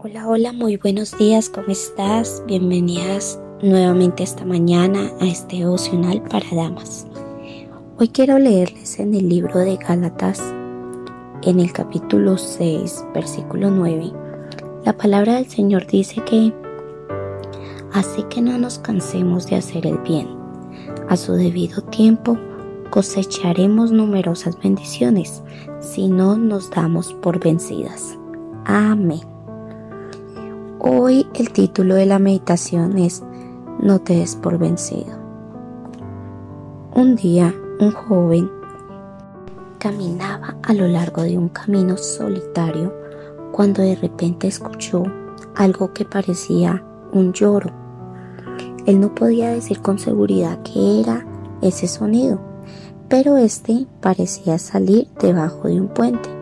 Hola, hola, muy buenos días, ¿cómo estás? Bienvenidas nuevamente esta mañana a este devocional para damas. Hoy quiero leerles en el libro de Gálatas, en el capítulo 6, versículo 9. La palabra del Señor dice que, así que no nos cansemos de hacer el bien. A su debido tiempo cosecharemos numerosas bendiciones si no nos damos por vencidas. Amén. Hoy el título de la meditación es No te des por vencido. Un día un joven caminaba a lo largo de un camino solitario cuando de repente escuchó algo que parecía un lloro. Él no podía decir con seguridad qué era ese sonido, pero este parecía salir debajo de un puente.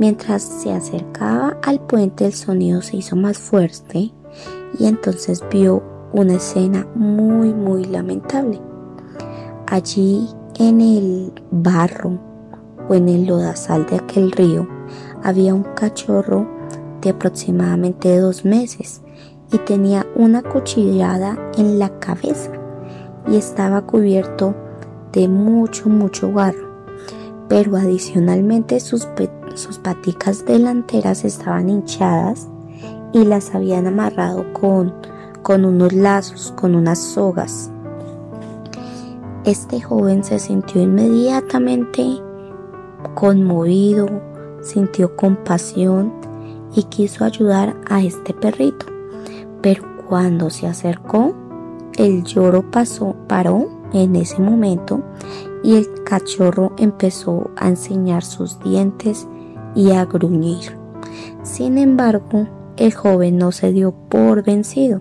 Mientras se acercaba al puente el sonido se hizo más fuerte y entonces vio una escena muy muy lamentable. Allí en el barro o en el lodazal de aquel río había un cachorro de aproximadamente dos meses y tenía una cuchillada en la cabeza y estaba cubierto de mucho mucho barro pero adicionalmente sus sus paticas delanteras estaban hinchadas y las habían amarrado con, con unos lazos, con unas sogas. Este joven se sintió inmediatamente conmovido, sintió compasión y quiso ayudar a este perrito. Pero cuando se acercó, el lloro pasó, paró en ese momento y el cachorro empezó a enseñar sus dientes y a gruñir. Sin embargo, el joven no se dio por vencido.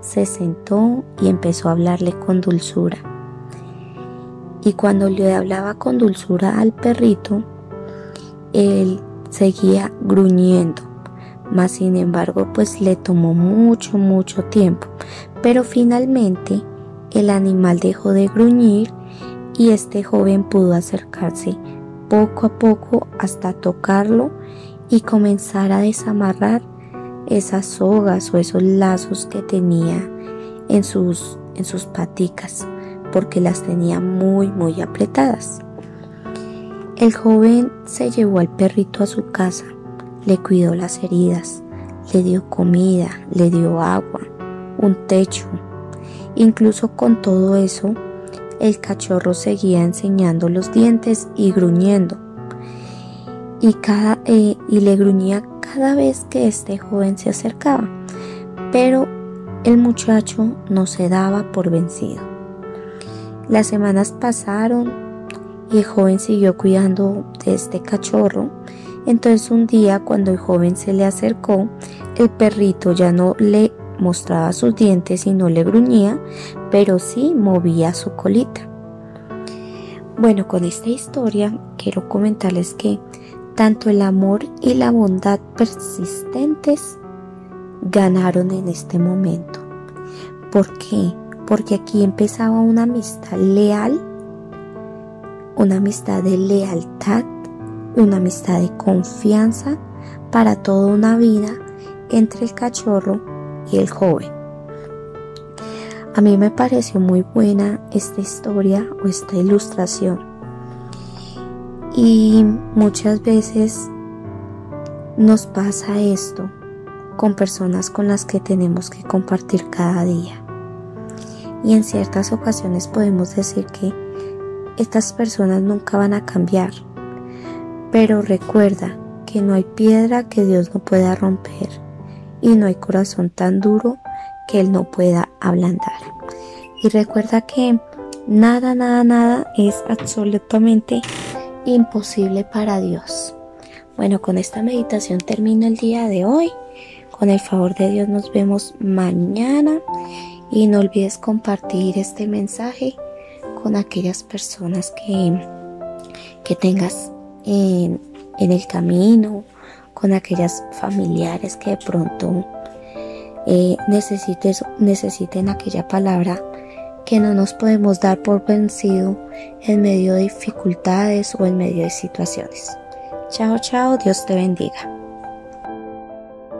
Se sentó y empezó a hablarle con dulzura. Y cuando le hablaba con dulzura al perrito, él seguía gruñendo. Mas sin embargo, pues le tomó mucho, mucho tiempo. Pero finalmente el animal dejó de gruñir y este joven pudo acercarse poco a poco hasta tocarlo y comenzar a desamarrar esas sogas o esos lazos que tenía en sus, en sus paticas porque las tenía muy muy apretadas. El joven se llevó al perrito a su casa, le cuidó las heridas, le dio comida, le dio agua, un techo. Incluso con todo eso, el cachorro seguía enseñando los dientes y gruñendo. Y, cada, eh, y le gruñía cada vez que este joven se acercaba. Pero el muchacho no se daba por vencido. Las semanas pasaron y el joven siguió cuidando de este cachorro. Entonces un día cuando el joven se le acercó, el perrito ya no le mostraba sus dientes y no le gruñía, pero sí movía su colita. Bueno, con esta historia quiero comentarles que tanto el amor y la bondad persistentes ganaron en este momento. ¿Por qué? Porque aquí empezaba una amistad leal, una amistad de lealtad, una amistad de confianza para toda una vida entre el cachorro el joven. A mí me pareció muy buena esta historia o esta ilustración. Y muchas veces nos pasa esto con personas con las que tenemos que compartir cada día. Y en ciertas ocasiones podemos decir que estas personas nunca van a cambiar. Pero recuerda que no hay piedra que Dios no pueda romper y no hay corazón tan duro que Él no pueda ablandar. Y recuerda que nada, nada, nada es absolutamente imposible para Dios. Bueno, con esta meditación termino el día de hoy. Con el favor de Dios nos vemos mañana y no olvides compartir este mensaje con aquellas personas que, que tengas en, en el camino con aquellas familiares que de pronto eh, necesiten aquella palabra que no nos podemos dar por vencido en medio de dificultades o en medio de situaciones. Chao, chao, Dios te bendiga.